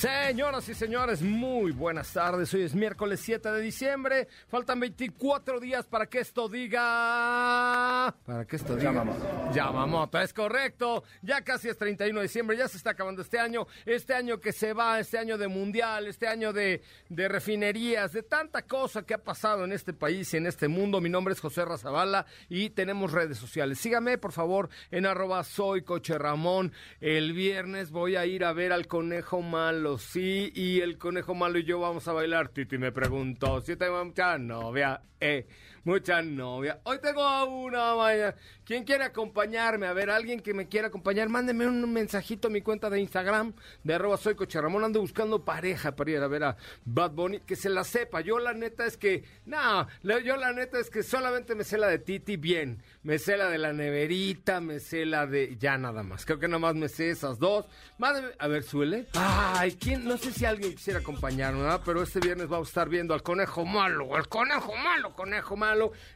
Señoras y señores, muy buenas tardes. Hoy es miércoles 7 de diciembre. Faltan 24 días para que esto diga. Para que esto diga. Yamamoto. Yamamoto, es correcto. Ya casi es 31 de diciembre, ya se está acabando este año. Este año que se va, este año de mundial, este año de, de refinerías, de tanta cosa que ha pasado en este país y en este mundo. Mi nombre es José Razabala y tenemos redes sociales. Sígame, por favor, en arroba soy coche Ramón. El viernes voy a ir a ver al conejo malo sí, y el conejo malo y yo vamos a bailar. Titi me preguntó si tengo mucha novia, eh, mucha novia. Hoy tengo una mañana. ¿Quién quiere acompañarme? A ver, alguien que me quiera acompañar, mándeme un mensajito a mi cuenta de Instagram, de arroba soy Ramón. Ando buscando pareja para ir a ver a Bad Bunny, que se la sepa. Yo la neta es que, no, yo la neta es que solamente me sé la de Titi bien. Me sé la de la neverita, me sé la de, ya nada más. Creo que nada más me sé esas dos. Mándeme, a ver, suele. Ay, ¿quién? No sé si alguien quisiera acompañarme, ¿verdad? Pero este viernes vamos a estar viendo al conejo malo, al conejo malo, conejo malo.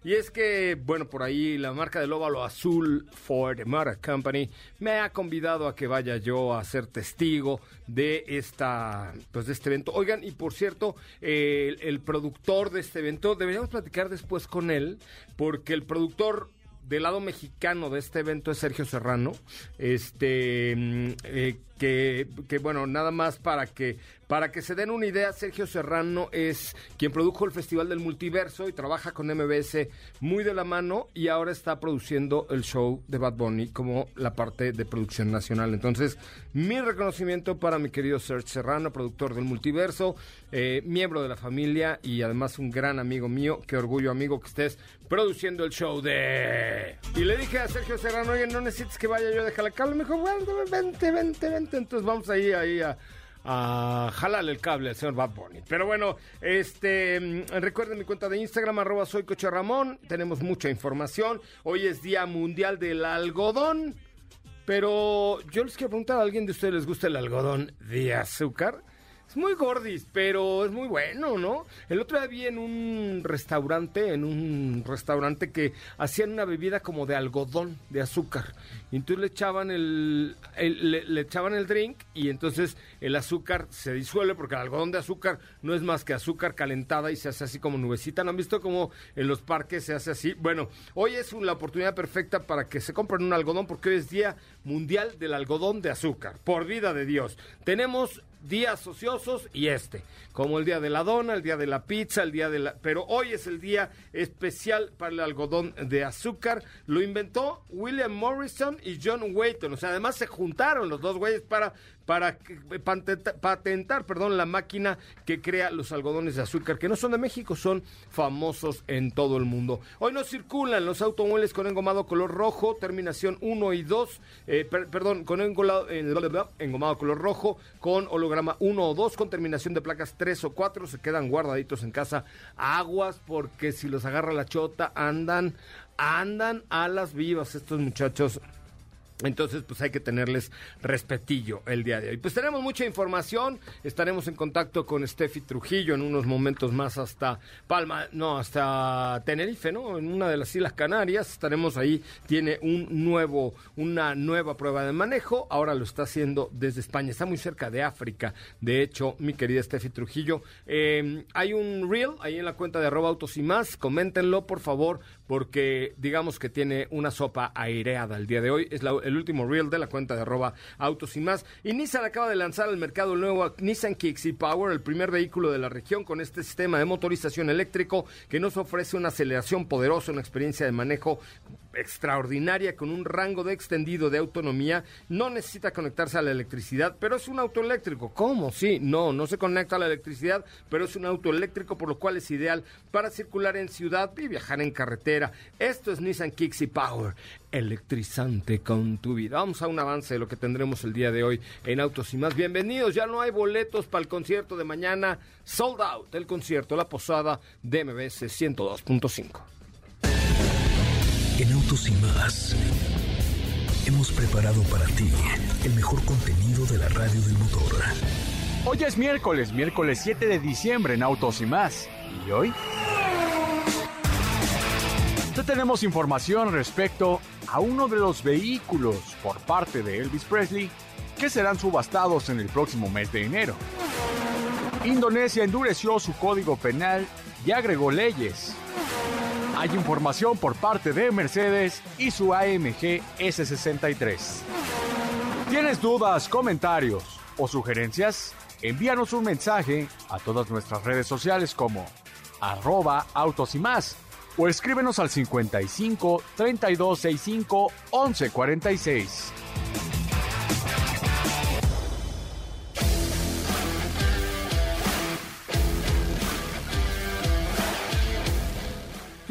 Y es que, bueno, por ahí la marca del óvalo azul Ford Motor Company me ha convidado a que vaya yo a ser testigo de esta, pues de este evento. Oigan, y por cierto, el, productor de este evento, deberíamos platicar después con él, porque el productor del lado mexicano de este evento es Sergio Serrano, este mm, eh, que, que, bueno, nada más para que para que se den una idea, Sergio Serrano es quien produjo el Festival del Multiverso y trabaja con MBS muy de la mano y ahora está produciendo el show de Bad Bunny como la parte de producción nacional. Entonces, mi reconocimiento para mi querido Sergio Serrano, productor del Multiverso, eh, miembro de la familia y además un gran amigo mío. Qué orgullo, amigo, que estés produciendo el show de... Y le dije a Sergio Serrano, oye, no necesitas que vaya yo a dejar la. Me dijo, bueno, vente, vente, Entonces vamos ahí, ahí a a jalarle el cable al señor Bad Bunny. Pero bueno, este mm, recuerden mi cuenta de Instagram, arroba soy Coche Ramón. Tenemos mucha información. Hoy es Día Mundial del Algodón. Pero yo les quiero preguntar a alguien de ustedes, ¿les gusta el algodón de azúcar? Es muy gordis, pero es muy bueno, ¿no? El otro día vi en un restaurante, en un restaurante que hacían una bebida como de algodón, de azúcar. Y entonces le echaban el, le, echaban el drink y entonces el azúcar se disuelve porque el algodón de azúcar no es más que azúcar calentada y se hace así como nubecita. ¿No han visto cómo en los parques se hace así? Bueno, hoy es la oportunidad perfecta para que se compren un algodón porque hoy es Día Mundial del Algodón de Azúcar. Por vida de Dios. Tenemos días ociosos y este, como el día de la dona, el día de la pizza, el día de la... Pero hoy es el día especial para el algodón de azúcar. Lo inventó William Morrison y John Wayton. O sea, además se juntaron los dos güeyes para para patentar, perdón, la máquina que crea los algodones de azúcar, que no son de México, son famosos en todo el mundo. Hoy no circulan los automóviles con engomado color rojo, terminación 1 y 2, eh, perdón, con engomado, engomado color rojo, con holograma 1 o 2, con terminación de placas 3 o 4, se quedan guardaditos en casa. Aguas, porque si los agarra la chota, andan, andan a las vivas estos muchachos entonces, pues hay que tenerles respetillo el día de hoy. Pues tenemos mucha información, estaremos en contacto con Steffi Trujillo en unos momentos más hasta Palma, no, hasta Tenerife, ¿no? En una de las Islas Canarias, estaremos ahí, tiene un nuevo, una nueva prueba de manejo, ahora lo está haciendo desde España, está muy cerca de África, de hecho, mi querida Steffi Trujillo. Eh, hay un reel ahí en la cuenta de arroba autos y más, coméntenlo, por favor, porque digamos que tiene una sopa aireada el día de hoy. Es el último reel de la cuenta de arroba autos y más. Y Nissan acaba de lanzar al mercado el nuevo Nissan Kicks Power, el primer vehículo de la región con este sistema de motorización eléctrico que nos ofrece una aceleración poderosa, una experiencia de manejo extraordinaria con un rango de extendido de autonomía. No necesita conectarse a la electricidad, pero es un auto eléctrico. ¿Cómo? Sí, no, no se conecta a la electricidad, pero es un auto eléctrico, por lo cual es ideal para circular en ciudad y viajar en carretera. Esto es Nissan Kicks Power, electrizante con tu vida. Vamos a un avance de lo que tendremos el día de hoy en Autos y más. Bienvenidos, ya no hay boletos para el concierto de mañana. Sold out el concierto, la posada de MBS 102.5. En Autos y más hemos preparado para ti el mejor contenido de la radio del motor. Hoy es miércoles, miércoles 7 de diciembre en Autos y más. ¿Y hoy? Te tenemos información respecto a uno de los vehículos por parte de Elvis Presley que serán subastados en el próximo mes de enero. Indonesia endureció su código penal y agregó leyes. Hay información por parte de Mercedes y su AMG S63. ¿Tienes dudas, comentarios o sugerencias? Envíanos un mensaje a todas nuestras redes sociales como arroba autos y más o escríbenos al 55 3265 1146.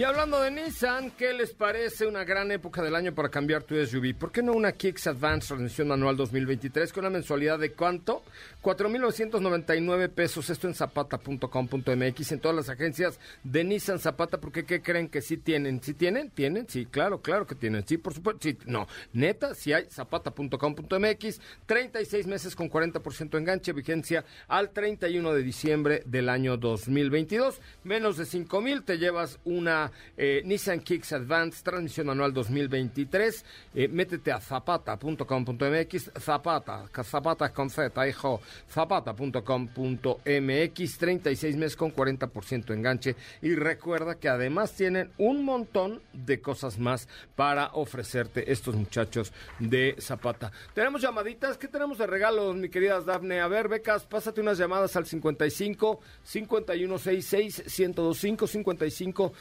Y hablando de Nissan, ¿qué les parece una gran época del año para cambiar tu SUV? ¿Por qué no una Kicks Advance transmisión manual 2023 con una mensualidad de cuánto? 4.999 pesos. Esto en zapata.com.mx, en todas las agencias de Nissan Zapata, porque ¿qué creen que sí tienen? ¿Sí tienen? ¿Tienen? Sí, claro, claro que tienen. Sí, por supuesto. Sí, no, neta, si hay zapata.com.mx, 36 meses con 40% enganche, vigencia al 31 de diciembre del año 2022. Menos de 5.000 te llevas una eh, Nissan Kicks Advance, transmisión anual 2023. Eh, métete a zapata.com.mx, zapata, zapata con Z, hijo, zapata.com.mx, 36 meses con 40% enganche. Y recuerda que además tienen un montón de cosas más para ofrecerte estos muchachos de Zapata. Tenemos llamaditas, ¿qué tenemos de regalos, mi querida Dafne? A ver, becas, pásate unas llamadas al 55 5166 1025 55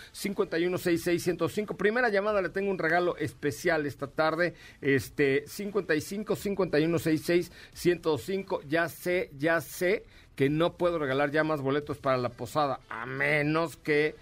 516605. Primera llamada, le tengo un regalo especial esta tarde. Este 55 5166 105. Ya sé, ya sé que no puedo regalar ya más boletos para la posada, a menos que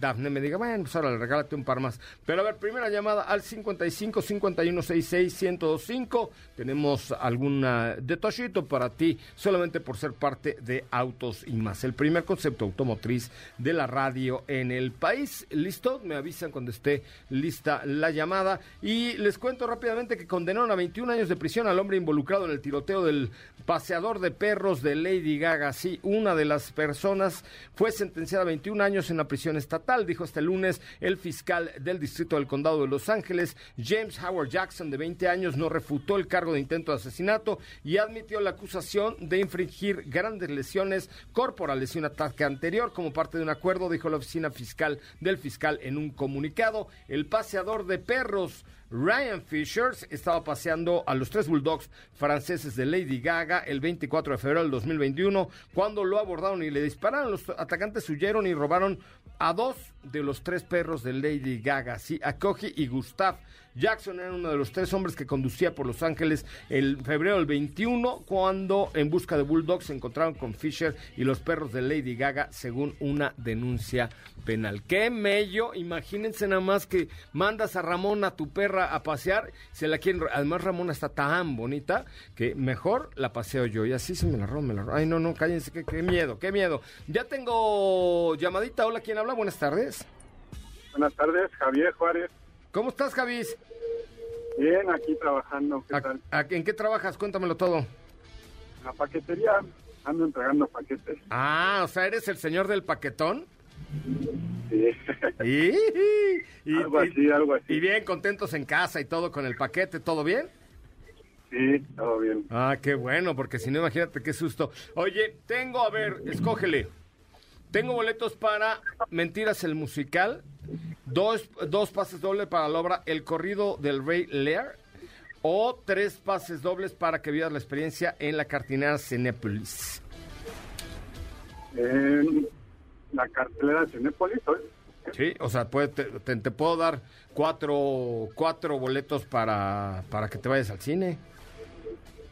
Dafne me diga, bueno, pues ahora le regálate un par más. Pero a ver, primera llamada al 55 51 66 1025. Tenemos alguna detallito para ti, solamente por ser parte de Autos y más. El primer concepto automotriz de la radio en el país. ¿Listo? Me avisan cuando esté lista la llamada. Y les cuento rápidamente que condenaron a 21 años de prisión al hombre involucrado en el tiroteo del paseador de perros de Lady Gaga. Sí, una de las personas fue sentenciada a 21 años en la prisión estatal, dijo este lunes el fiscal del Distrito del Condado de Los Ángeles, James Howard Jackson, de 20 años, no refutó el cargo de intento de asesinato y admitió la acusación de infringir grandes lesiones corporales y un ataque anterior como parte de un acuerdo, dijo la oficina fiscal del fiscal en un comunicado. El paseador de perros Ryan Fisher estaba paseando a los tres bulldogs franceses de Lady Gaga el 24 de febrero del 2021 cuando lo abordaron y le dispararon. Los atacantes huyeron y robaron a dos de los tres perros de Lady Gaga, sí, a Koji y Gustav. Jackson era uno de los tres hombres que conducía por Los Ángeles el febrero del 21 cuando en busca de Bulldogs se encontraron con Fisher y los perros de Lady Gaga según una denuncia penal. ¡Qué mello! Imagínense nada más que mandas a Ramón a tu perra a pasear, se la quieren... Además Ramona está tan bonita que mejor la paseo yo y así se me la robo, me la robo. Ay, no, no, cállense, qué, qué miedo, qué miedo. Ya tengo llamadita, hola, ¿quién habla? Buenas tardes. Buenas tardes, Javier Juárez. ¿Cómo estás, Javis? Bien, aquí trabajando. ¿Qué tal? ¿En qué trabajas? Cuéntamelo todo. La paquetería, ando entregando paquetes. Ah, o sea, ¿eres el señor del paquetón? Sí. ¿Y? algo así, algo así. Y bien contentos en casa y todo con el paquete, ¿todo bien? Sí, todo bien. Ah, qué bueno, porque si no, imagínate qué susto. Oye, tengo, a ver, escógele. Tengo boletos para Mentiras el Musical, dos, dos pases dobles para la obra El Corrido del Rey Lear o tres pases dobles para que vivas la experiencia en la cartinera Cinépolis. En la cartelera Cinépolis, ¿hoy? Sí, o sea, puede, te, te, te, puedo dar cuatro, cuatro boletos para, para que te vayas al cine.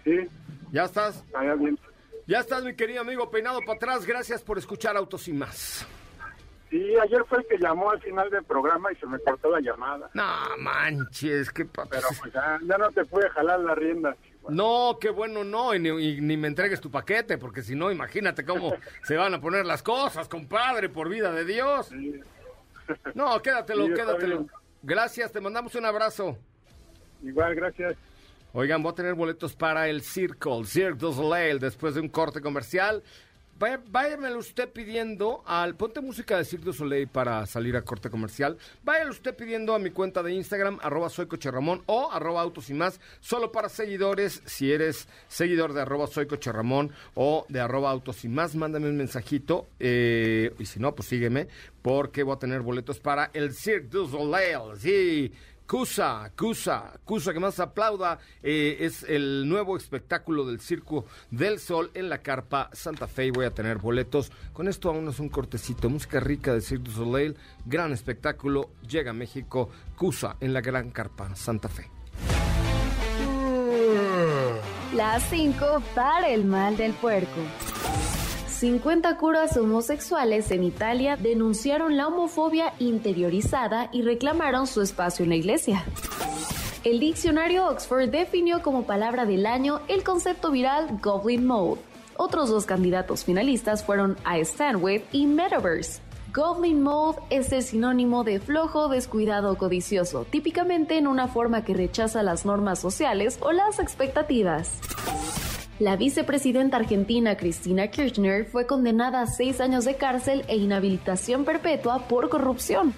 Sí. ¿Ya estás? Bien. Ya estás, mi querido amigo, peinado para atrás. Gracias por escuchar Autos y Más. Sí, ayer fue el que llamó al final del programa y se me cortó la llamada. No manches, qué pa- Pero pues ya, ya no te pude jalar la rienda. chihuahua. No, qué bueno no, y ni, y ni me entregues tu paquete, porque si no, imagínate cómo se van a poner las cosas, compadre, por vida de Dios. Sí. No, quédatelo, Sí, quédatelo. bien. Gracias, te mandamos un abrazo. Igual, gracias. Oigan, voy a tener boletos para el Circle, Cirque du Soleil, después de un corte comercial. Váyamelo usted pidiendo al... Ponte música de Cirque du Soleil para salir a corte comercial. Váyalo usted pidiendo a mi cuenta de Instagram, arroba soy o arroba autos y más, solo para seguidores. Si eres seguidor de arroba soy o de arroba autos y más, mándame un mensajito. eh, y si no, pues sígueme, porque voy a tener boletos para el Cirque du Soleil. Sí. Cusa, Cusa, Cusa, que más aplauda, eh, es el nuevo espectáculo del Circo del Sol en la Carpa Santa Fe y voy a tener boletos. Con esto aún es un cortecito, música rica de Cirque Soleil, gran espectáculo, llega a México, Cusa en la Gran Carpa Santa Fe. Las 5 para el mal del puerco. 50 curas homosexuales en Italia denunciaron la homofobia interiorizada y reclamaron su espacio en la iglesia. El diccionario Oxford definió como palabra del año el concepto viral Goblin Mode. Otros dos candidatos finalistas fueron I Stand With y Metaverse. Goblin Mode es el sinónimo de flojo, descuidado o codicioso, típicamente en una forma que rechaza las normas sociales o las expectativas. La vicepresidenta argentina Cristina Kirchner fue condenada a seis años de cárcel e inhabilitación perpetua por corrupción.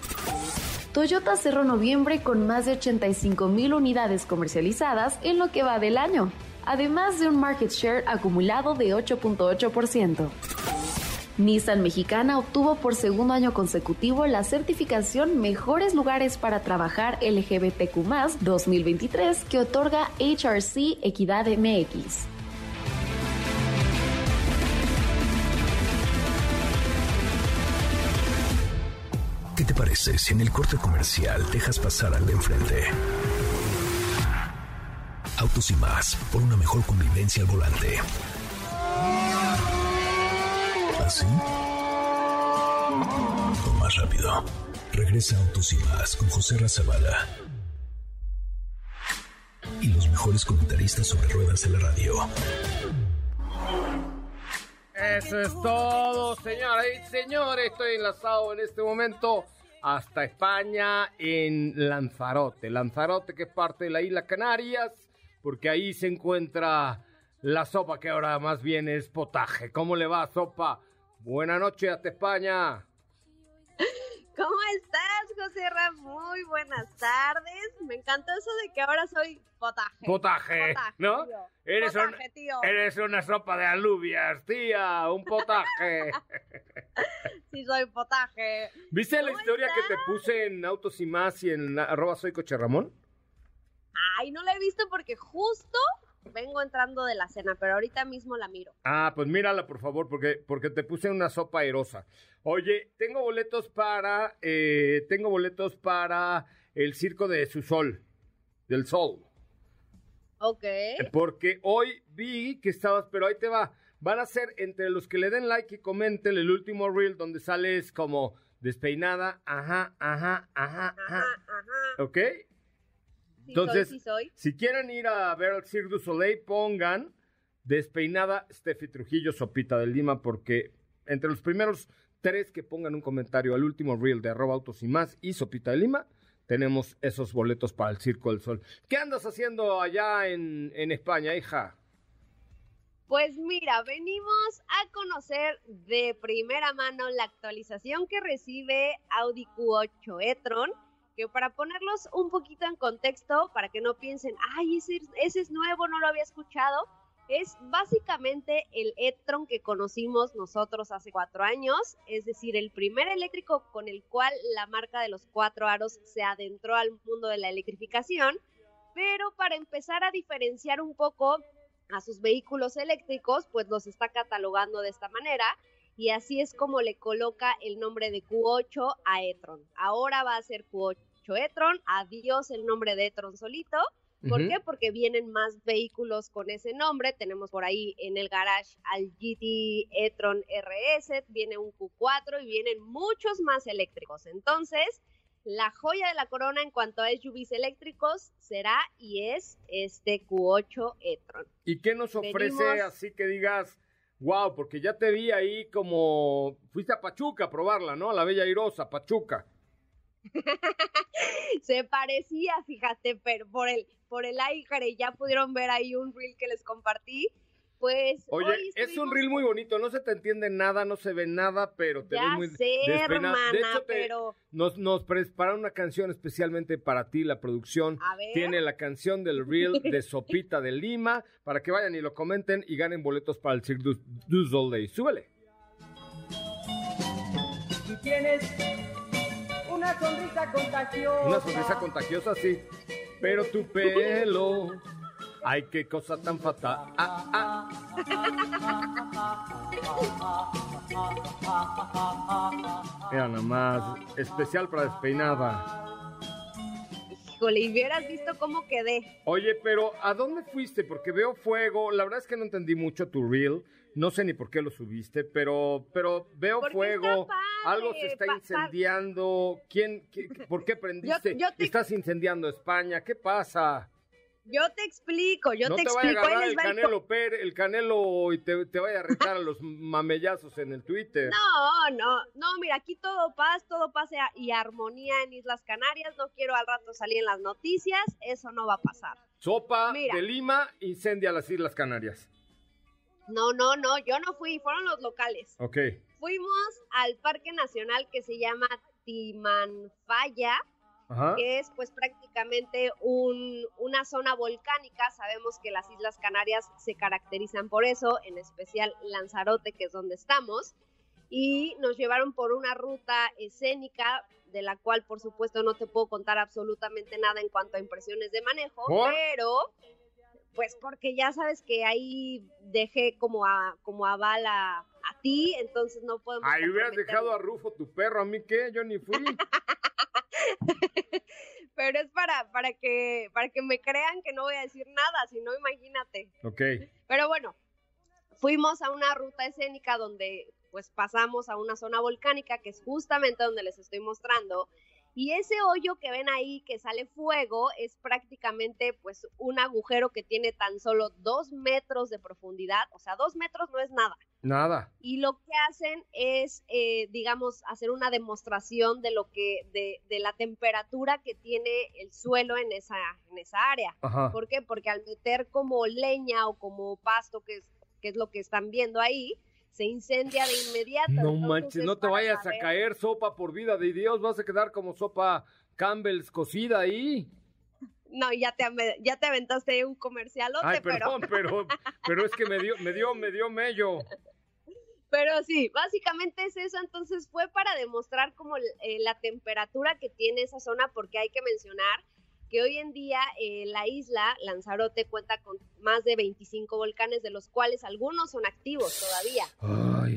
Toyota cerró noviembre con más de 85 mil unidades comercializadas en lo que va del año, además de un market share acumulado de 8.8%. Nissan Mexicana obtuvo por segundo año consecutivo la certificación Mejores Lugares para Trabajar LGBTQ 2023 que otorga HRC Equidad MX. Te parece si en el corte comercial dejas pasar al de enfrente? Autos y más, por una mejor convivencia al volante. ¿Así? O más rápido. Regresa Autos y más con José Razabala. Y los mejores comentaristas sobre ruedas de la radio. Eso es todo, señoras y señores. Estoy enlazado en este momento hasta España en Lanzarote. Lanzarote que es parte de la isla Canarias, porque ahí se encuentra la sopa que ahora más bien es potaje. ¿Cómo le va, sopa? Buenas noches hasta España. ¿Cómo estás, José Ram? Muy buenas tardes. Me encantó eso de que ahora soy potaje. Potaje, ¿no? tío. Eres, un- tío. eres una sopa de alubias, tía, un potaje. Sí, soy potaje. ¿Viste la ¿Cómo historia que te puse en Autos y Más y en arroba soy Coche Ramón? Ay, no la he visto porque justo vengo entrando de la cena, pero ahorita mismo la miro. Ah, pues mírala, por favor, porque, porque te puse una sopa erosa. Oye, tengo boletos para, eh, tengo boletos para el circo de su sol, del sol. Ok. Porque hoy vi que estabas, pero ahí te va. Van a ser entre los que le den like y comenten el último reel donde sales como despeinada, ajá, ajá, ajá, Ajá. ¿Ok? Entonces-. Si quieren ir a ver el Cirque du Soleil, pongan despeinada Steffi Trujillo Sopita de Lima, porque entre los primeros tres que pongan un comentario al último reel de arroba autos y más y Sopita de Lima, tenemos esos boletos para el Circo del Sol. ¿Qué andas haciendo allá en, en España, hija? Pues mira, venimos a conocer de primera mano la actualización que recibe Audi Q8 e-tron, que para ponerlos un poquito en contexto, para que no piensen, ay, ese, es nuevo, no lo había escuchado, es básicamente el e-tron que conocimos nosotros hace cuatro años, es decir, el primer eléctrico con el cual la marca de los cuatro aros se adentró al mundo de la electrificación, pero para empezar a diferenciar un poco a sus vehículos eléctricos, pues los está catalogando de esta manera y así es como le coloca el nombre de Q8 a e-tron. Ahora va a ser Q8 e-tron, adiós el nombre de e-tron solito. ¿Por qué? Porque vienen más vehículos con ese nombre. Tenemos por ahí en el garage al GT e-tron RS, viene un Q4 y vienen muchos más eléctricos. Entonces, la joya de la corona en cuanto a SUVs eléctricos será y es este Q8 e-tron. ¿Y qué nos ofrece Venimos- así que digas, wow, porque ya te vi ahí como, fuiste a Pachuca a probarla, ¿no? A la Bella Irosa, Pachuca. Se parecía, fíjate, pero por el, por el aire ya pudieron ver ahí un reel que les compartí. Pues. Oye, es un reel muy bonito, no se te entiende nada, no se ve nada, pero te ves muy sé, hermana, De hecho, pero... nos, nos prepararon una canción especialmente para ti, la producción. Tiene la canción del reel de Sopita de Lima, para que vayan y lo comenten y ganen boletos para el Cirque du, Soleil. Súbele. Tú tienes una sonrisa contagiosa. Una sonrisa contagiosa, sí. Pero tu pelo Ay, qué cosa tan fatal. Ah, ah. Mira nomás, especial para despeinada. Híjole, y hubieras visto cómo quedé. Oye, pero ¿a dónde fuiste? Porque veo fuego. La verdad es que no entendí mucho tu reel. No sé ni por qué lo subiste, pero, pero veo fuego. Algo se está incendiando. ¿Quién, ¿Por qué prendiste? Estás incendiando España. ¿Qué pasa? Yo te explico, yo te, explico. No te vaya a agarrar el Canelo, el Canelo y te, te vaya a retar a los mamellazos en el Twitter. No, no, no, mira, aquí todo paz, todo paz y armonía en Islas Canarias. No quiero al rato salir en las noticias, eso no va a pasar. Sopa de Lima incendia las Islas Canarias. No, no, no, yo no fui, fueron los locales. Ok. Fuimos al Parque Nacional que se llama Timanfaya que es pues prácticamente una zona volcánica. Sabemos que las Islas Canarias se caracterizan por eso, en especial Lanzarote, que es donde estamos. Y nos llevaron por una ruta escénica de la cual por supuesto no te puedo contar absolutamente nada en cuanto a impresiones de manejo, pero pues porque ya sabes que ahí dejé como a como a bala a ti, entonces no podemos Ahí hubieras dejado a Rufo tu perro, a mí qué, yo ni fui. Pero es para, para, que, para que me crean que no voy a decir nada, si no, imagínate. Ok. Pero bueno, fuimos a una ruta escénica donde pues pasamos a una zona volcánica que es justamente donde les estoy mostrando y ese hoyo que ven ahí que sale fuego es prácticamente pues un agujero que tiene tan solo dos metros de profundidad, o sea, dos metros no es nada. Nada. Y lo que hacen es, eh, digamos, hacer una demostración de lo que, de, de, la temperatura que tiene el suelo en esa, en esa área. ¿Por qué? Porque al meter como leña o como pasto, que es, que es lo que están viendo ahí, se incendia de inmediato. No manches, no te vayas a caer sopa por vida de Dios, vas a quedar como sopa Campbell's cocida ahí. No, ya te, ya te aventaste un comercialote, Ay, perdón, pero... pero, es que me dio, me dio, me dio mello. Pero sí, básicamente es eso. Entonces fue para demostrar como eh, la temperatura que tiene esa zona, porque hay que mencionar que hoy en día eh, la isla Lanzarote cuenta con más de 25 volcanes, de los cuales algunos son activos todavía.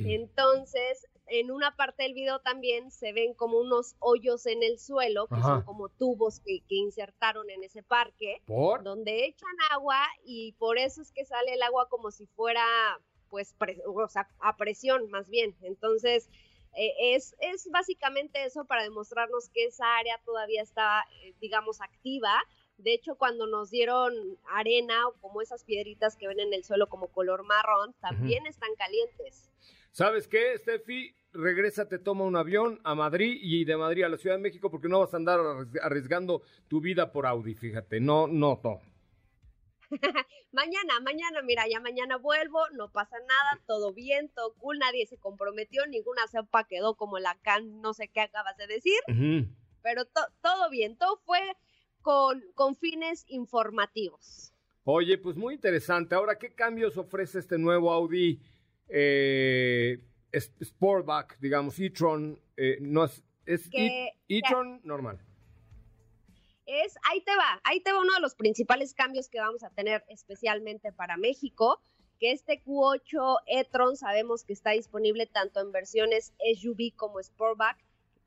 Entonces, en una parte del video también se ven como unos hoyos en el suelo, que son como tubos que, insertaron en ese parque, donde echan agua y por eso es que sale el agua como si fuera, pues, o sea, a presión más bien. Entonces, eh, es, es básicamente eso para demostrarnos que esa área todavía está, eh, digamos, activa. De hecho, cuando nos dieron arena o como esas piedritas que ven en el suelo como color marrón, también están calientes. ¿Sabes qué, Steffi? Regresa, te toma un avión a Madrid y de Madrid a la Ciudad de México porque no vas a andar arriesgando tu vida por Audi, fíjate. No, no, no. mañana, mañana, mira, ya mañana vuelvo, no pasa nada, todo bien, todo cool, nadie se comprometió, ninguna cepa quedó como la can, no sé qué acabas de decir, pero todo bien, todo fue con, con fines informativos. Oye, pues muy interesante. Ahora, ¿qué cambios ofrece este nuevo Audi eh, Sportback, digamos, e-tron? Eh, no es, es e-tron normal es, ahí te va, ahí te va uno de los principales cambios que vamos a tener especialmente para México, que este Q8 e-tron sabemos que está disponible tanto en versiones SUV como Sportback,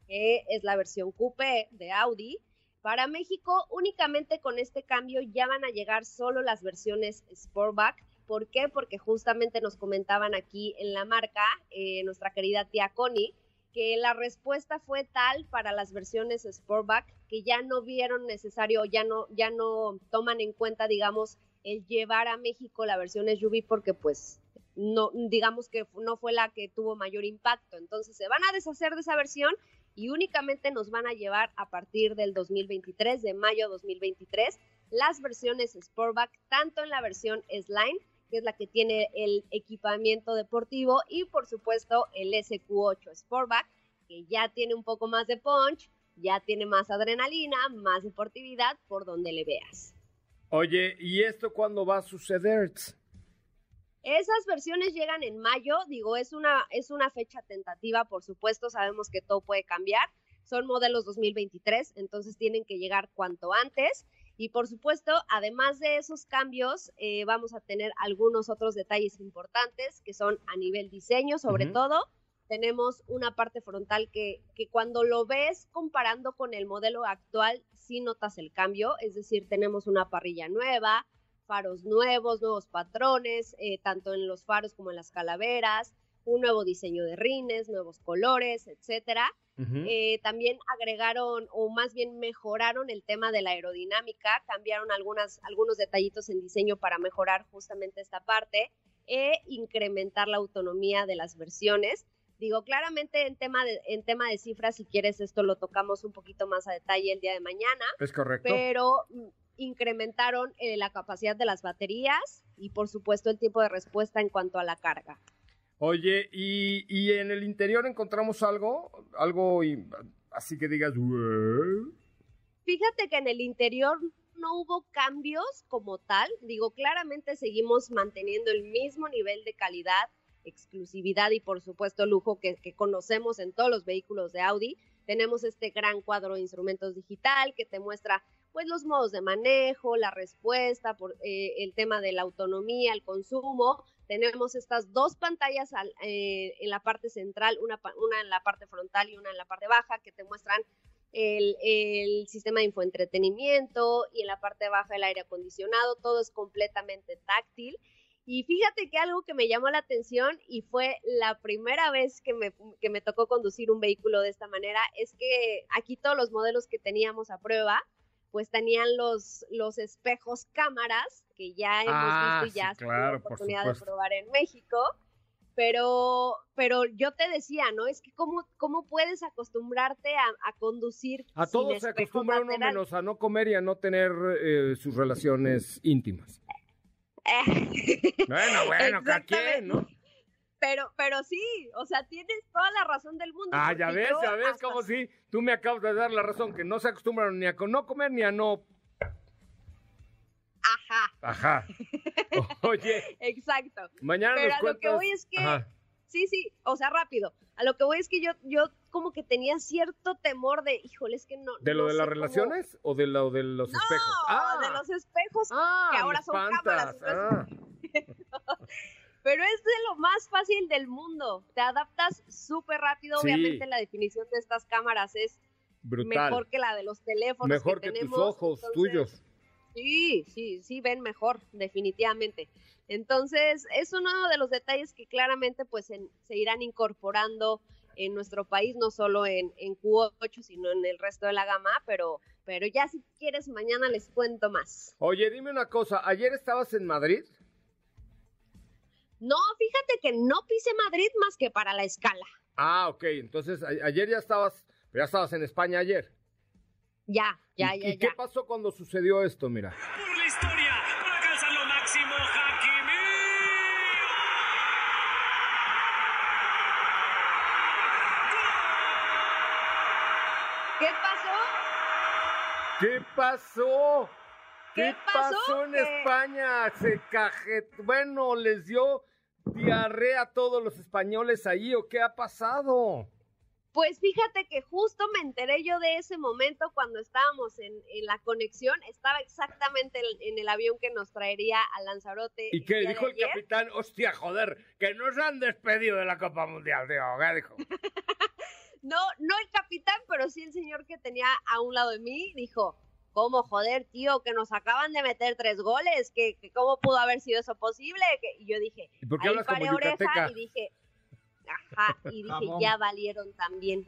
que es la versión Coupe de Audi. Para México, únicamente con este cambio ya van a llegar solo las versiones Sportback. ¿Por qué? Porque justamente nos comentaban aquí en la marca, eh, nuestra querida tía Connie, que la respuesta fue tal para las versiones Sportback que ya no vieron necesario, ya no, ya no toman en cuenta, digamos, el llevar a México la versión SUV porque pues no, digamos que no fue la que tuvo mayor impacto. Entonces se van a deshacer de esa versión y únicamente nos van a llevar a partir del 2023, de mayo 2023, las versiones Sportback, tanto en la versión Slime, que es la que tiene el equipamiento deportivo, y por supuesto el SQ8 Sportback, que ya tiene un poco más de punch, ya tiene más adrenalina, más deportividad por donde le veas. Oye, ¿y esto cuándo va a suceder? Esas versiones llegan en mayo, digo, es una, es una fecha tentativa, por supuesto, sabemos que todo puede cambiar. Son modelos 2023, entonces tienen que llegar cuanto antes. Y por supuesto, además de esos cambios, eh, vamos a tener algunos otros detalles importantes que son a nivel diseño, sobre todo. Tenemos una parte frontal que, que cuando lo ves comparando con el modelo actual, sí notas el cambio, es decir, tenemos una parrilla nueva, faros nuevos, nuevos patrones, eh, tanto en los faros como en las calaveras, un nuevo diseño de rines, nuevos colores, etcétera. Eh, también agregaron o más bien mejoraron el tema de la aerodinámica, cambiaron algunas, algunos detallitos en diseño para mejorar justamente esta parte e incrementar la autonomía de las versiones. Digo, claramente en tema de, en tema de cifras, si quieres, esto lo tocamos un poquito más a detalle el día de mañana. Es correcto. Pero mm, incrementaron eh, la capacidad de las baterías y por supuesto el tiempo de respuesta en cuanto a la carga. Oye, ¿y, en el interior encontramos algo? Algo así que digas... Fíjate que en el interior no hubo cambios como tal. Digo, claramente seguimos manteniendo el mismo nivel de calidad, exclusividad y por supuesto lujo que conocemos en todos los vehículos de Audi. Tenemos este gran cuadro de instrumentos digital que te muestra pues los modos de manejo, la respuesta, eh, el tema de la autonomía, el consumo. Tenemos estas dos pantallas eh, en la parte central, una, una, en la parte frontal y una en la parte baja, que te muestran el, el, sistema de infoentretenimiento y en la parte baja el aire acondicionado. Todo es completamente táctil. Y fíjate que algo que me llamó la atención y fue la primera vez que me, que me tocó conducir un vehículo de esta manera es que aquí todos los modelos que teníamos a prueba pues tenían los, los espejos cámaras, que ya hemos ah, visto y ya sí, la oportunidad de probar en México. Pero, pero yo te decía, ¿no? Es que cómo, cómo puedes acostumbrarte a, conducir. A todos se acostumbra uno menos a no comer y a no tener eh, sus relaciones íntimas. bueno, bueno, ¿a quién, no? Pero, pero sí, o sea, tienes toda la razón del mundo. Ah, ya ves, ya ves, como si tú me acabas de dar la razón, que no se acostumbran ni a no comer ni a no. Ajá. Ajá. Oye. Exacto. Mañana Pero a lo que voy es que. Sí, sí, o sea, rápido. A lo que voy es que yo, yo como que tenía cierto temor de, híjole, es que no. ¿De lo de las relaciones o de lo de los espejos? Ah, de los espejos ah, que ahora son cámaras. Ah. Pero es de lo más fácil del mundo. Te adaptas súper rápido. Obviamente la definición de estas cámaras es mejor que la de los teléfonos. Mejor que, tus ojos tuyos. Sí, sí, sí, ven mejor, definitivamente. Entonces, es uno de los detalles que claramente pues se irán incorporando en nuestro país, no solo en, en, Q8, sino en el resto de la gama, pero, pero ya si quieres, mañana les cuento más. Oye, dime una cosa, ¿ayer estabas en Madrid? No, fíjate que no pise Madrid más que para la escala. Ah, ok. Entonces, ayer ya estabas, ya estabas en España ayer. Ya, ya, ya, ¿Y qué pasó cuando sucedió esto? Mira. Por la historia, para alcanzar lo máximo, Hakimi. ¿Qué pasó? ¿Qué pasó? ¿Qué, pasó, en España? Se cajet... Bueno, les dio diarrea a todos los españoles ahí o qué ha pasado? Pues fíjate que justo me enteré yo de ese momento cuando estábamos en, la conexión, estaba exactamente en, el avión que nos traería a Lanzarote. ¿Y qué dijo el capitán? Hostia, joder, que nos han despedido de la Copa Mundial, tío, ¿qué dijo? no, no el capitán, pero sí el señor que tenía a un lado de mí, dijo, ¿Cómo joder, tío? Que nos acaban de meter tres goles. que, ¿Cómo pudo haber sido eso posible? Que, y yo dije, ¿Y por qué hablas como oreja y dije, ajá, y dije, ya valieron también.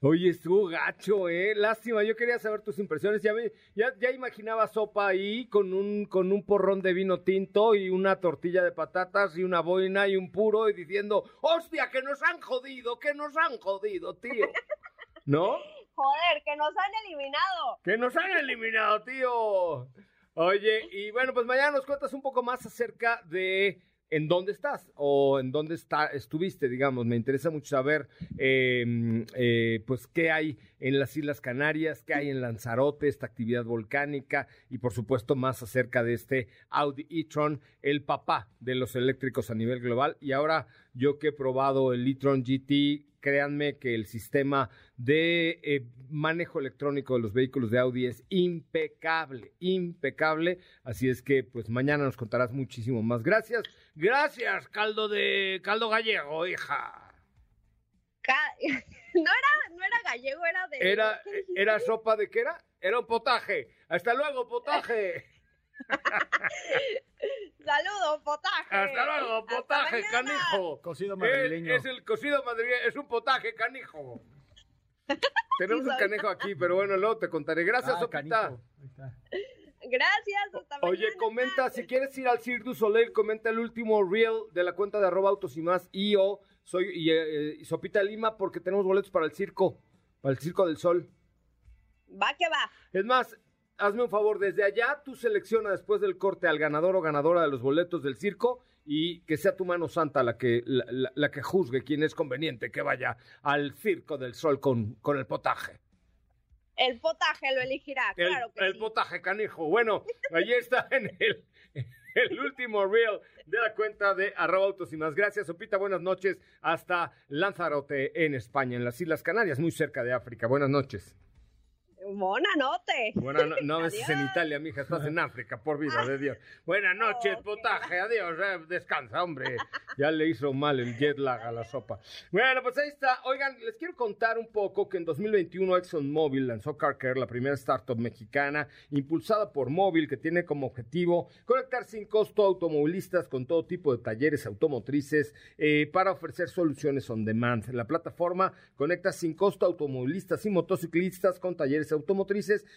Oye, estuvo gacho, eh. Lástima, yo quería saber tus impresiones. Ya, ve- ya, ya imaginaba sopa ahí con un, con un porrón de vino tinto y una tortilla de patatas y una boina y un puro y diciendo, hostia, que nos han jodido, que nos han jodido, tío. ¿No? Joder, que nos han eliminado. Que nos han eliminado, tío. Oye, y bueno, pues mañana nos cuentas un poco más acerca de en dónde estás o en dónde está, estuviste, digamos. Me interesa mucho saber, eh, eh, pues, qué hay en las Islas Canarias, qué hay en Lanzarote, esta actividad volcánica y, por supuesto, más acerca de este Audi e-tron, el papá de los eléctricos a nivel global. Y ahora, yo que he probado el e-tron GT, créanme que el sistema de eh, manejo electrónico de los vehículos de Audi es impecable, impecable. Así es que, pues mañana nos contarás muchísimo más. Gracias, gracias, caldo de caldo gallego, hija. Ca- No era, no era gallego, era de. Era, ¿qué dijiste? era sopa de qué era? Era un potaje. Hasta luego, potaje. Saludos, potaje. Hasta luego, potaje, canijo. Cocido Es, madrileño. es el cocido madrileño, es un potaje, canijo. Tenemos un soy. canejo aquí, pero bueno, luego te contaré. Gracias, Ah, Sopita. canijo. Ahí está. Gracias, hasta Oye, mañana. comenta, si quieres ir al Cirque du Soleil, comenta el último reel de la cuenta de arroba autos y más, y yo soy y, eh, y Sopita Lima, porque tenemos boletos para el circo, para el Circo del Sol. Va que va. Es más, hazme un favor, desde allá tú selecciona después del corte al ganador o ganadora de los boletos del circo y que sea tu mano santa la que, la, la- la que juzgue quién es conveniente que vaya al Circo del Sol con, con el potaje. El potaje lo elegirá, El, claro que el sí. potaje canijo. Bueno, allí está en el, el último reel de la cuenta de arroba autos y más. Gracias, Sopita. Buenas noches. Hasta Lanzarote, en España, en las Islas Canarias, muy cerca de África. Buenas noches. Buena note. Buenas no, no ves en. Italia, mija, estás en África, por vida de Dios. Buenas noches, Oh, qué potaje, adiós, eh, descansa, hombre. Ya le hizo mal el jet lag a la sopa. Bueno, pues ahí está. Oigan, les quiero contar un poco que en 2021 ExxonMobil lanzó CarCare, la primera startup mexicana impulsada por Móvil, que tiene como objetivo conectar sin costo automovilistas con todo tipo de talleres automotrices eh, para ofrecer soluciones on demand. La plataforma conecta sin costo automovilistas y motociclistas con talleres automotrices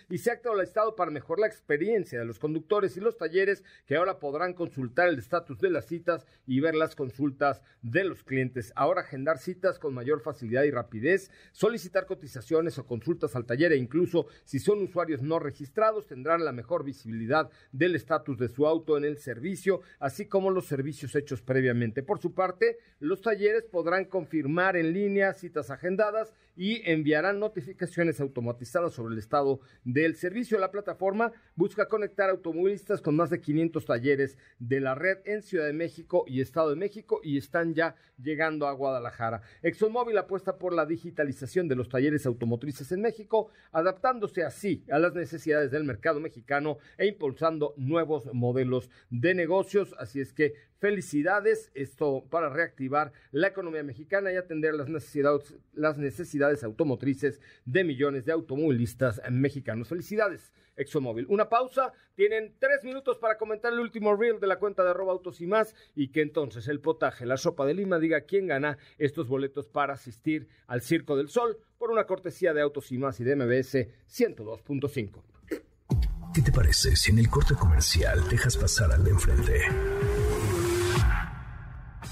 y se ha actualizado para mejorar la experiencia de los conductores y los talleres que ahora podrán consultar el estatus de las citas y ver las consultas de los clientes. Ahora agendar citas con mayor facilidad y rapidez, solicitar cotizaciones o consultas al taller e incluso si son usuarios no registrados tendrán la mejor visibilidad del estatus de su auto en el servicio, así como los servicios hechos previamente. Por su parte, los talleres podrán confirmar en línea citas agendadas y enviarán notificaciones automatizadas sobre el estado del servicio. La plataforma busca conectar automovilistas con más de 500 talleres de la red en Ciudad de México y Estado de México y están ya llegando a Guadalajara. ExxonMobil apuesta por la digitalización de los talleres automotrices en México, adaptándose así a las necesidades del mercado mexicano e impulsando nuevos modelos de negocios. Así es que felicidades, esto para reactivar la economía mexicana y atender las necesidades, las necesidades automotrices de millones de automovilistas mexicanos. Felicidades, ExxonMobil. Una pausa, tienen tres minutos para comentar el último reel de la cuenta de arroba autos y más y que entonces el potaje, la sopa de Lima diga quién gana estos boletos para asistir al Circo del Sol por una cortesía de Autos y más y de MBS 102.5. ¿Qué te parece si en el corte comercial dejas pasar al de enfrente?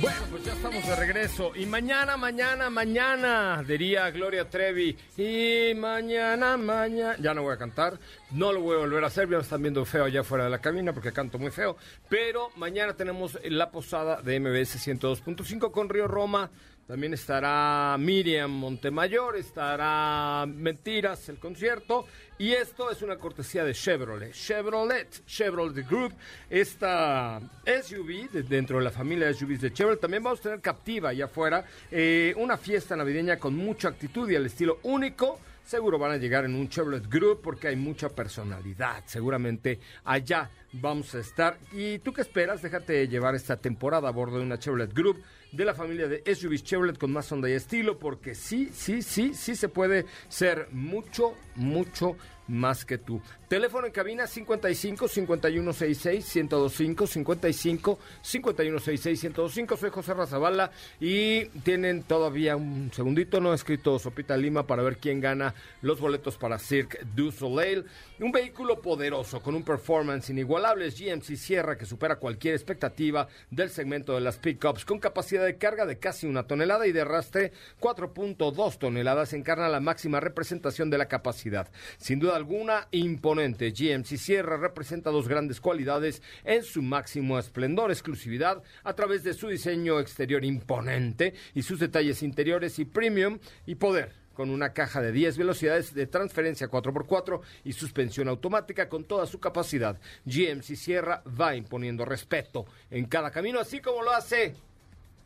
Bueno, pues ya estamos de regreso. Y mañana, mañana, mañana, diría Gloria Trevi. Y mañana, mañana. Ya no voy a cantar. No lo voy a volver a hacer. Ya me están viendo feo allá fuera de la cabina porque canto muy feo. Pero mañana tenemos la posada de MBS 102.5 con Río Roma. También estará Miriam Montemayor, estará Mentiras, el concierto. Y esto es una cortesía de Chevrolet. Chevrolet, Chevrolet Group, esta SUV de- dentro de la familia de SUVs de Chevrolet. También vamos a tener captiva allá afuera eh, una fiesta navideña con mucha actitud y al estilo único. Seguro van a llegar en un Chevrolet Group porque hay mucha personalidad. Seguramente allá vamos a estar. ¿Y tú qué esperas? Déjate llevar esta temporada a bordo de una Chevrolet Group. de la familia de SUV Chevrolet con más onda y estilo, porque sí, sí, sí, sí se puede ser mucho, mucho más que tú. Teléfono en cabina 55 5166 1025 55 5166 1025. Soy José Razabala y tienen todavía un segundito, no escrito Sopita Lima para ver quién gana los boletos para Cirque du Soleil. Un vehículo poderoso con un performance inigualable GMC Sierra que supera cualquier expectativa del segmento de las pickups con capacidad de carga de casi una tonelada y de arrastre 4.2 toneladas encarna la máxima representación de la capacidad. Sin duda alguna, imponente. GMC Sierra representa dos grandes cualidades en su máximo esplendor, exclusividad a través de su diseño exterior imponente y sus detalles interiores y premium y poder con una caja de 10 velocidades de transferencia 4x4 y suspensión automática con toda su capacidad. GMC Sierra va imponiendo respeto en cada camino, así como lo hace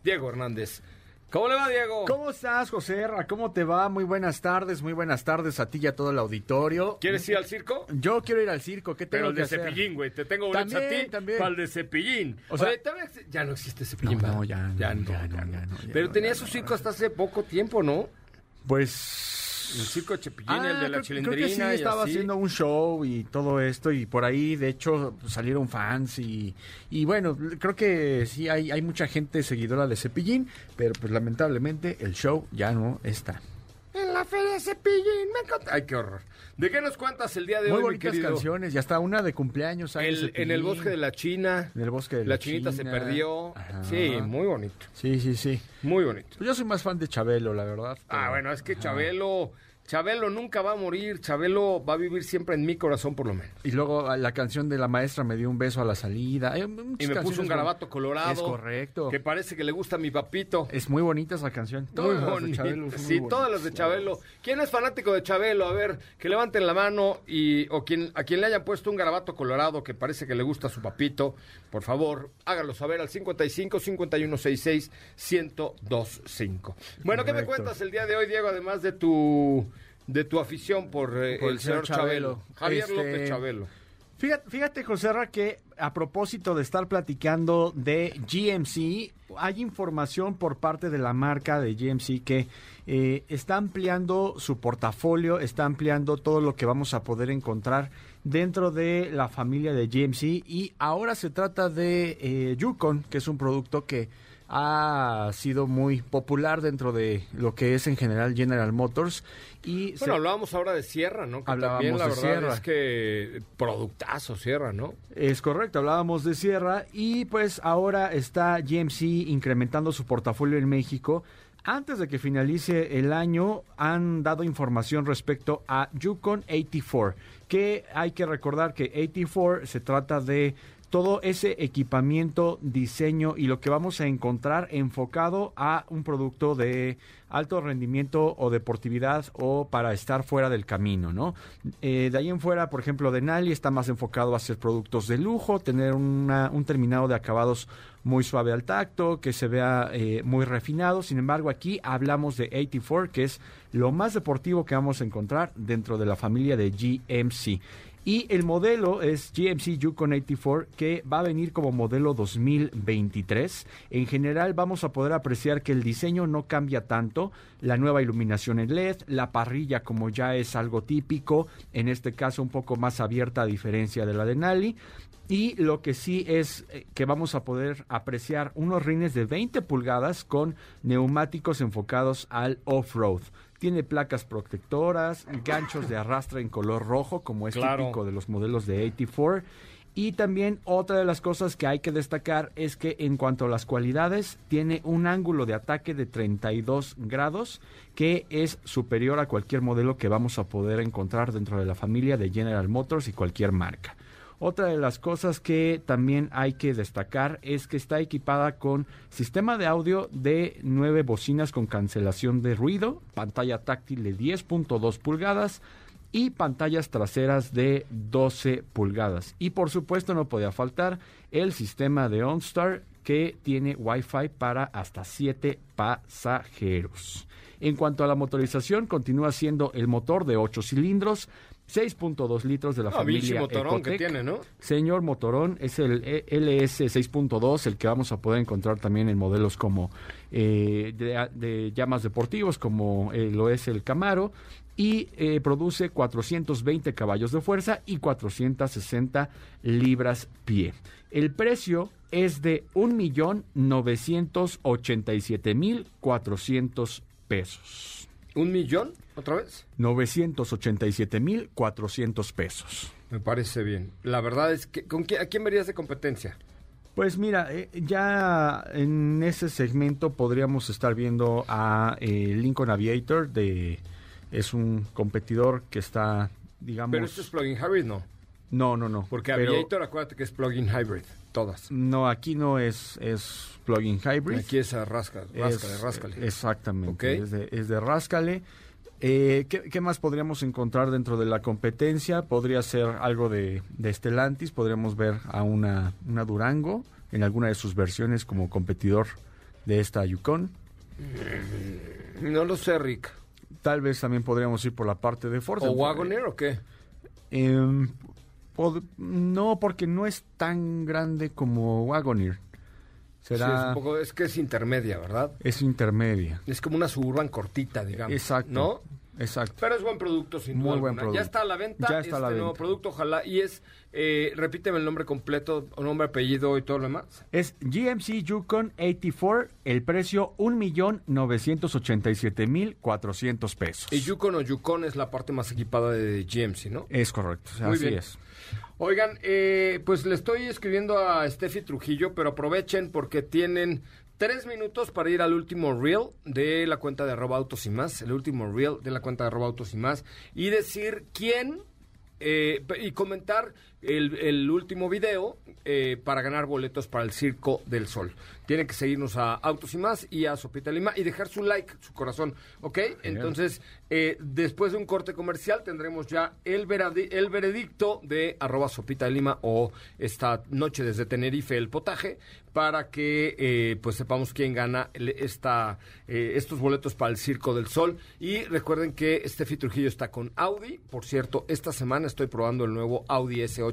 Diego Hernández. ¿Cómo le va, Diego? ¿Cómo estás, José R? ¿Cómo te va? Muy buenas tardes, muy buenas tardes a ti y a todo el auditorio. ¿Quieres ir al circo? Yo quiero ir al circo, ¿qué tengo Pero el que de hacer? cepillín, güey. Te tengo boletos a ti también. para el de cepillín. O sea- Oye, ¿todavía ex- ya no existe cepillín. No, ¿verdad? no, ya no, ya ya no, ya no. ya Pero no, tenía ya su no, circo hasta hace poco tiempo, ¿no? Pues... El circo de Cepillín, Ah, el de la creo- chilindrina Creo que sí, y estaba así. haciendo un show y todo esto y por ahí de hecho salieron fans y, y bueno, creo que sí hay, hay mucha gente seguidora de Cepillín, pero pues lamentablemente el show ya no está. En la feria de Cepillín, me encanta. Ay, qué horror. ¿De qué nos cuentas el día de Muy hoy, mi bonitas canciones y hasta una de cumpleaños. hay de El- en el bosque de la China. En el bosque de la, la chinita se perdió. Ajá. Sí, muy bonito. Sí, sí, sí. Muy bonito. Pues yo soy más fan de Chabelo, la verdad. Ah, bueno, es que Ajá. Chabelo, Chabelo nunca va a morir. Chabelo va a vivir siempre en mi corazón, por lo menos. Y luego ah, la canción de la maestra me dio un beso a la salida. Hay Y me puso un garabato colorado. Es correcto. Que parece que le gusta a mi papito. Es muy bonita esa canción. Muy Todas las de. Chabelo son Sí, muy todas las de. Chabelo. ¿Quién es fanático de Chabelo? A ver, que levanten la mano y o quien a quien le hayan puesto un garabato colorado que parece que le gusta a su papito, por favor, hágalo saber al 55 5166 1025. Bueno, ¿qué me cuentas el día de hoy, Diego, además de tu de tu afición por, eh, Por el señor Chabelo? Javier Este, López Chabelo. Fíjate, fíjate José Ra, que a propósito de estar platicando de GMC, hay información por parte de la marca de GMC que eh, está ampliando su portafolio, está ampliando todo lo que vamos a poder encontrar dentro de la familia de GMC y ahora se trata de eh, Yukon, que es un producto que ha sido muy popular dentro de lo que es en general General Motors y se- Bueno, hablábamos ahora de Sierra, ¿no? Que Hablábamos también la de verdad Sierra. es que productazo Sierra, ¿no? Es correcto, hablábamos de Sierra y pues ahora está GMC incrementando su portafolio en México. Antes de que finalice el año han dado información respecto a Yukon 84, que hay que recordar que 84 se trata de todo ese equipamiento, diseño y lo que vamos a encontrar enfocado a un producto de alto rendimiento o deportividad o para estar fuera del camino, ¿no? Eh, de ahí en fuera, por ejemplo, Denali está más enfocado a hacer productos de lujo, tener una- un terminado de acabados muy suave al tacto, que se vea eh, muy refinado. Sin embargo, aquí hablamos de 84, que es lo más deportivo que vamos a encontrar dentro de la familia de GMC. Y el modelo es GMC Yukon 84, que va a venir como modelo 2023. En general vamos a poder apreciar que el diseño no cambia tanto. La nueva iluminación en LED, la parrilla como ya es algo típico, en este caso un poco más abierta a diferencia de la de Nali. Y lo que sí es eh, que vamos a poder apreciar unos rines de 20 pulgadas con neumáticos enfocados al off-road. Tiene placas protectoras, ganchos de arrastre en color rojo, como es Claro. típico de los modelos de 84. Y también otra de las cosas que hay que destacar es que en cuanto a las cualidades, tiene un ángulo de ataque de 32 grados, que es superior a cualquier modelo que vamos a poder encontrar dentro de la familia de General Motors y cualquier marca. Otra de las cosas que también hay que destacar es que está equipada con sistema de audio de nueve bocinas con cancelación de ruido, pantalla táctil de 10.2 pulgadas y pantallas traseras de 12 pulgadas. Y por supuesto no podía faltar el sistema de OnStar que tiene Wi-Fi para hasta 7 pasajeros. En cuanto a la motorización, continúa siendo el motor de 8 cilindros, 6.2 litros de la Ah, familia motorón que tiene, ¿no? Señor Motorón, es el E- LS 6.2, el que vamos a poder encontrar también en modelos como eh, de, de llamas deportivos, como eh, lo es el Camaro, y eh, produce 420 caballos de fuerza y 460 libras pie. El precio es de 1.987.400 pesos. ¿Un millón? ¿Otra vez? 987.400 pesos. Me parece bien. La verdad es que, ¿con quién, ¿a quién verías de competencia? Pues mira, eh, ya en ese segmento podríamos estar viendo a eh, Lincoln Aviator, de, es un competidor que está, digamos... Pero este es plug-in hybrid, no. No, no, no. Porque pero- Aviator, acuérdate que es plug-in hybrid, todas. No, aquí no es, es plug-in hybrid. Aquí es a rasca, ráscale, Es- ráscale. Exactamente, es, de, es de ráscale. Eh, ¿qué, qué más podríamos encontrar dentro de la competencia? Podría ser algo de, de Stellantis, podríamos ver a una, una Durango en alguna de sus versiones como competidor de esta Yukon. No lo sé, Rick. Tal vez también podríamos ir por la parte de Ford. ¿O Wagoner o qué? Em, no, porque no es tan grande como Wagoneer. Sí, es, Será, un poco, es que es intermedia, ¿verdad? es intermedia. Es como una suburban cortita, digamos. Exacto. ¿No? Exacto. Pero es buen producto, sin Muy duda buen producto. Ya está a la venta Ya está a este nuevo producto, ojalá. Y es, eh, repíteme el nombre completo, nombre, apellido y todo lo demás. Es GMC Yukon 84, el precio 1.987.400 pesos. Y Yukon o Yukon es la parte más equipada de GMC, ¿no? Es correcto, Muy así bien. es. Oigan, eh, pues le estoy escribiendo a Steffi Trujillo, pero aprovechen porque tienen tres minutos para ir al último reel de la cuenta de arroba autos y más, el último reel de la cuenta de arroba autos y más, y decir quién eh, y comentar el, el último video eh, para ganar boletos para el Circo del Sol. Tienen que seguirnos a Autos y Más y a Sopita Lima y dejar su like, su corazón, ¿ok? Entonces, eh, después de un corte comercial tendremos ya el, veradi- el veredicto de arroba Sopita de Lima o esta noche desde Tenerife el potaje para que eh, pues sepamos quién gana esta, eh, estos boletos para el Circo del Sol. Y recuerden que Steffi Trujillo está con Audi. Por cierto, esta semana estoy probando el nuevo Audi S8.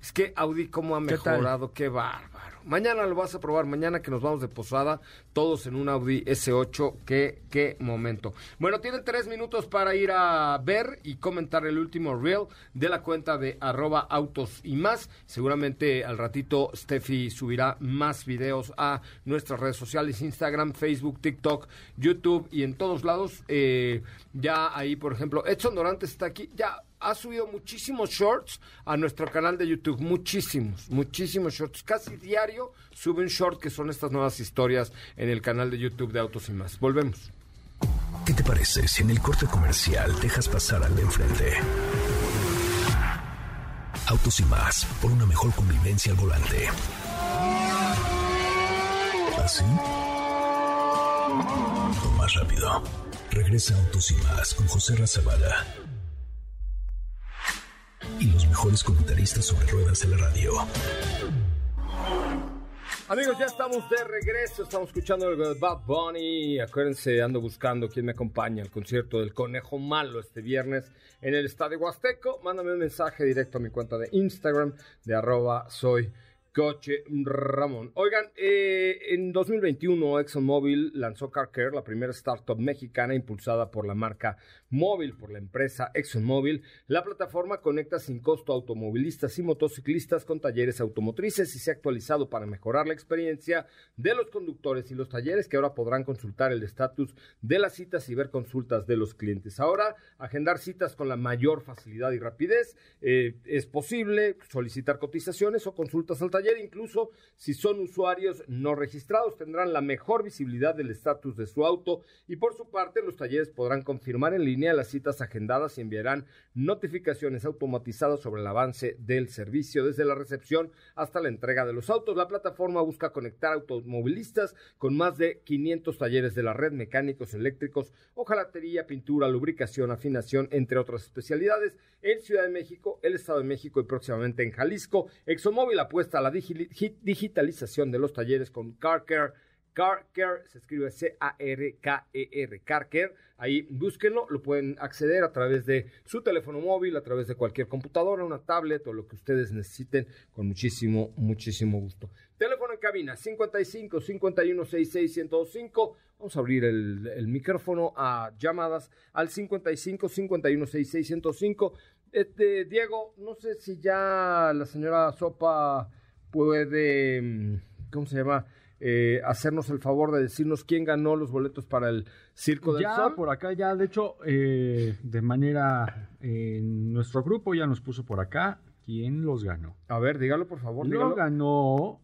Es que Audi cómo ha mejorado, qué bárbaro. Mañana lo vas a probar, mañana que nos vamos de posada, todos en un Audi S8, qué, qué momento. Bueno, tienen tres minutos para ir a ver y comentar el último reel de la cuenta de arroba autos y más. Seguramente al ratito Steffi subirá más videos a nuestras redes sociales, Instagram, Facebook, TikTok, YouTube y en todos lados. Eh, ya ahí, por ejemplo, Edson Dorantes está aquí, ya ha subido muchísimos shorts a nuestro canal de YouTube, muchísimos, muchísimos shorts. Casi diario sube un short que son estas nuevas historias en el canal de YouTube de Autos y más. Volvemos. ¿Qué te parece si en el corte comercial dejas pasar al de enfrente? Autos y más, por una mejor convivencia al volante. ¿Así? O más rápido. Regresa Autos y más con José Razabala. Y los mejores comentaristas sobre ruedas de la radio. Amigos, ya estamos de regreso. Estamos escuchando el Bad Bunny. Acuérdense, ando buscando quién me acompaña al concierto del Conejo Malo este viernes en el Estadio Huasteco. Mándame un mensaje directo a mi cuenta de Instagram de arroba soy Coche Ramón. Oigan, eh, en 2021 ExxonMobil lanzó CarCare, la primera startup mexicana impulsada por la marca móvil, por la empresa ExxonMobil. La plataforma conecta sin costo automovilistas y motociclistas con talleres automotrices y se ha actualizado para mejorar la experiencia de los conductores y los talleres que ahora podrán consultar el estatus de las citas y ver consultas de los clientes. Ahora, agendar citas con la mayor facilidad y rapidez eh, es posible, solicitar cotizaciones o consultas al taller, incluso si son usuarios no registrados, tendrán la mejor visibilidad del estatus de su auto y por su parte los talleres podrán confirmar en línea las citas agendadas y enviarán notificaciones automatizadas sobre el avance del servicio desde la recepción hasta la entrega de los autos. La plataforma busca conectar automovilistas con más de 500 talleres de la red, mecánicos, eléctricos, hojalatería, pintura, lubricación, afinación, entre otras especialidades en Ciudad de México, el Estado de México y próximamente en Jalisco. ExxonMobil apuesta a la digi- digitalización de los talleres con CarCare Car Care, se escribe C-A-R-K-E-R, Car Care. Ahí búsquenlo, lo pueden acceder a través de su teléfono móvil, a través de cualquier computadora, una tablet o lo que ustedes necesiten con muchísimo, muchísimo gusto. Teléfono en cabina 55 51 66 105. Vamos a abrir el, el micrófono a llamadas al 55 51 66 105. Este, Diego, no sé si ya la señora Sopa puede, mm, ¿cómo se llama? Eh, hacernos el favor de decirnos quién ganó los boletos para el Circo del ya Sol. por acá, ya de hecho, eh, de manera, en nuestro grupo ya nos puso por acá quién los ganó. A ver, dígalo por favor. Lo dígalo. ganó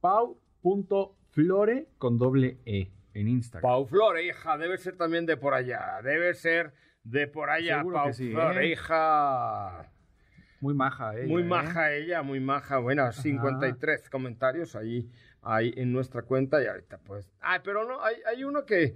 pau.flore con doble E en Instagram. Pau Flore, hija, debe ser también de por allá. Debe ser de por allá, Seguro Pau que sí, Flore, ¿eh? hija. Muy maja ella. Muy ¿eh? maja ella, muy maja. Bueno, 53 comentarios ahí, ahí en nuestra cuenta y ahorita pues... Ay, pero no, hay, hay uno que...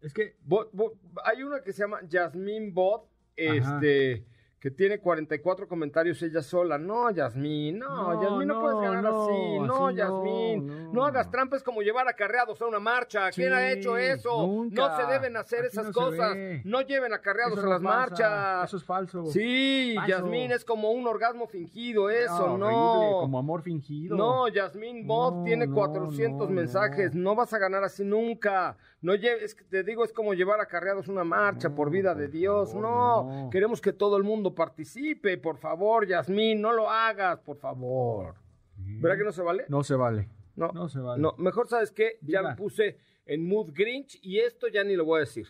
Es que bo- bo- hay uno que se llama Yasmín Bot, Ajá. este... Que tiene 44 comentarios ella sola. No, Yasmín, no, No, Yasmín no, no, puedes ganar no, así. No, así Yasmín. No, hagas trampas como llevar acarreados a una marcha. ¿Quién ha hecho eso? nunca. No se deben hacer Aquí esas cosas. No lleven acarreados eso a las marchas. Eso es falso. Sí, Falso. Yasmín es como un orgasmo fingido, eso, horrible, no. Como amor fingido. No, Yasmín No, tiene no, 400 no, mensajes, no. vas a ganar así nunca. No lle- es que te digo, es como llevar acarreados una marcha, No, por vida de Dios. favor, no. no. queremos que todo el mundo participe, por favor, Yasmín, no lo hagas, por favor. ¿Verdad que no se vale? No se vale. No, no se vale. No, mejor sabes qué, ya Diga. me puse en mood Grinch y esto ya ni lo voy a decir.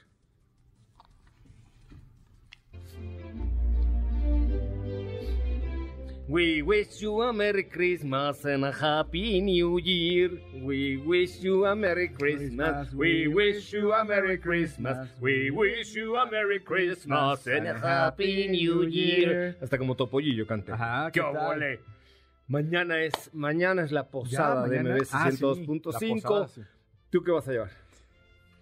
We wish you a Merry Christmas and a Happy New Year. We wish you a Merry Christmas. We wish you a Merry Christmas. We wish you a Merry Christmas and a Happy New Year. Hasta como Topollillo canté. Ajá, ¡Qué ¿qué! Mañana es, mañana es la posada de mañana- MBS Ah, sí, 102.5. la posada, sí. ¿Tú qué vas a llevar?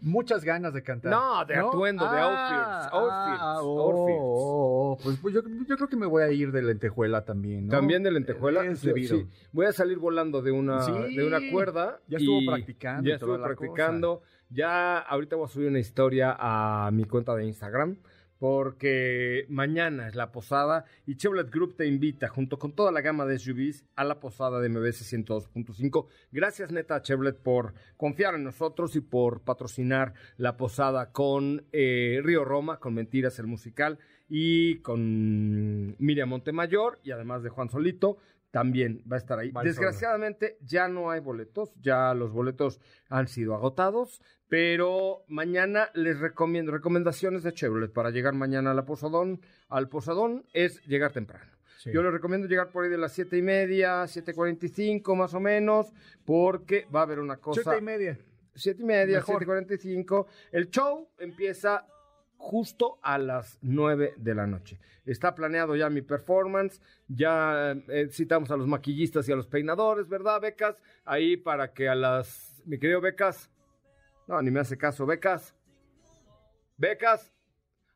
Muchas ganas de cantar. No, de atuendo, de outfits, outfits, ah, oh, outfits. oh, oh, pues, pues yo, yo creo que me voy a ir de lentejuela también, ¿no? También de lentejuela. Es Yo- debido. sí. Voy a salir volando de una, Sí. de una cuerda. Ya estuvo y practicando Ya estuve practicando. Ya ahorita voy a subir una historia a mi cuenta de Instagram. Porque mañana es la posada y Chevrolet Group te invita, junto con toda la gama de SUVs, a la posada de MBS 102.5. Gracias, neta, a Chevrolet, por confiar en nosotros y por patrocinar la posada con eh, Río Roma, con Mentiras el Musical, y con Miriam Montemayor, y además de Juan Solito, también va a estar ahí. Desgraciadamente ya no hay boletos, ya los boletos han sido agotados, pero mañana les recomiendo recomendaciones de Chevrolet para llegar mañana a la Posadón, al Posadón es llegar temprano. Sí. Yo les recomiendo llegar por ahí de las siete y media, 7.45 más o menos, porque va a haber una cosa... Siete y media. Siete y media, Mejor. 7.45. El show empieza justo a las 9 de la noche. Está planeado ya mi performance, ya eh, citamos a los maquillistas y a los peinadores, ¿verdad, Becas? Ahí para que a las... Mi querido Becas, no, ni me hace caso, Becas. Becas,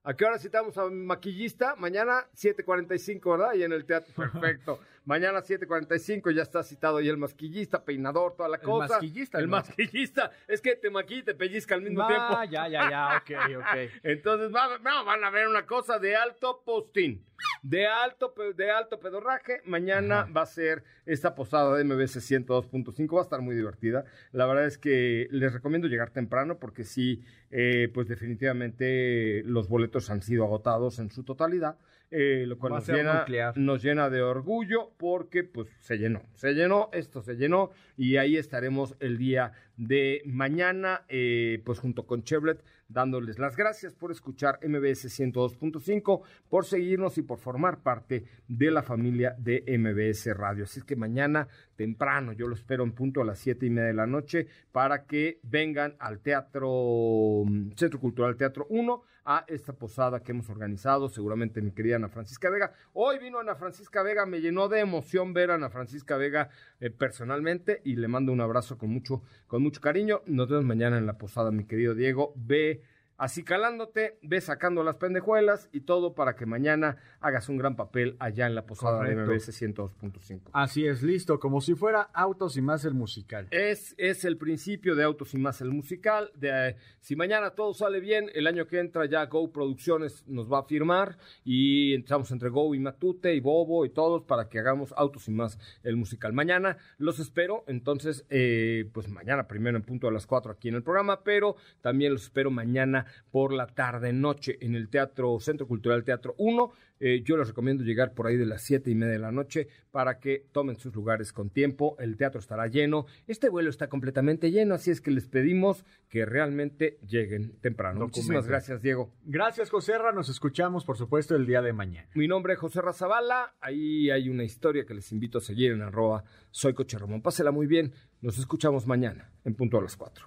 ¿a qué hora citamos a mi maquillista? Mañana 7.45, ¿verdad? Y en el teatro, perfecto. Mañana 7.45 ya está citado ahí el maquillista, peinador, toda la El cosa. masquillista, El ¿no? maquillista. Es que te maquilla y te pellizca al mismo tiempo. Ah, ya, ya, ya, ok, ok. Entonces va- no, van a ver una cosa de alto postín, de alto, de alto pedorraje. Mañana va a ser esta posada de MBC 102.5, va a estar muy divertida. La verdad es que les recomiendo llegar temprano porque sí, eh, pues definitivamente los boletos han sido agotados en su totalidad, eh, lo cual nos llena, nos llena de orgullo porque pues se llenó, se llenó, esto se llenó y ahí estaremos el día de mañana, eh, pues junto con Chevrolet, dándoles las gracias por escuchar MBS 102.5, por seguirnos y por formar parte de la familia de MBS Radio. Así es que mañana temprano, yo lo espero en punto a las siete y media de la noche, para que vengan al Teatro, mm, Centro Cultural Teatro 1, a esta posada que hemos organizado, seguramente mi querida Ana Francisca Vega. Hoy vino Ana Francisca Vega, me llenó de emoción ver a Ana Francisca Vega eh, personalmente y le mando un abrazo con mucho, con mucho cariño. Nos vemos mañana en la posada, mi querido Diego. Ve así calándote, ves sacando las pendejuelas y todo para que mañana hagas un gran papel allá en la posada de Correcto. MBS 102.5. Así es, listo, como si fuera Autos y más el musical. Es, es el principio de Autos y Más el musical. De, eh, si mañana todo sale bien, el año que entra ya Go Producciones nos va a firmar y entramos entre Go y Matute y Bobo y todos para que hagamos Autos y Más el musical. Mañana los espero, entonces, eh, pues mañana primero en punto a las 4 aquí en el programa, pero también los espero mañana por la tarde noche en el Teatro Centro Cultural Teatro 1. Eh, yo les recomiendo llegar por ahí de las siete y media de la noche para que tomen sus lugares con tiempo. El teatro estará lleno. Este vuelo está completamente lleno, así es que les pedimos que realmente lleguen temprano. Muchísimas Documenten. gracias, Diego. Gracias, Joserra. Nos escuchamos, por supuesto, el día de mañana. Mi nombre es José Razabala. Ahí hay una historia que les invito a seguir en arroba soy Coche Ramón. Pásela muy bien. Nos escuchamos mañana en punto a las 4.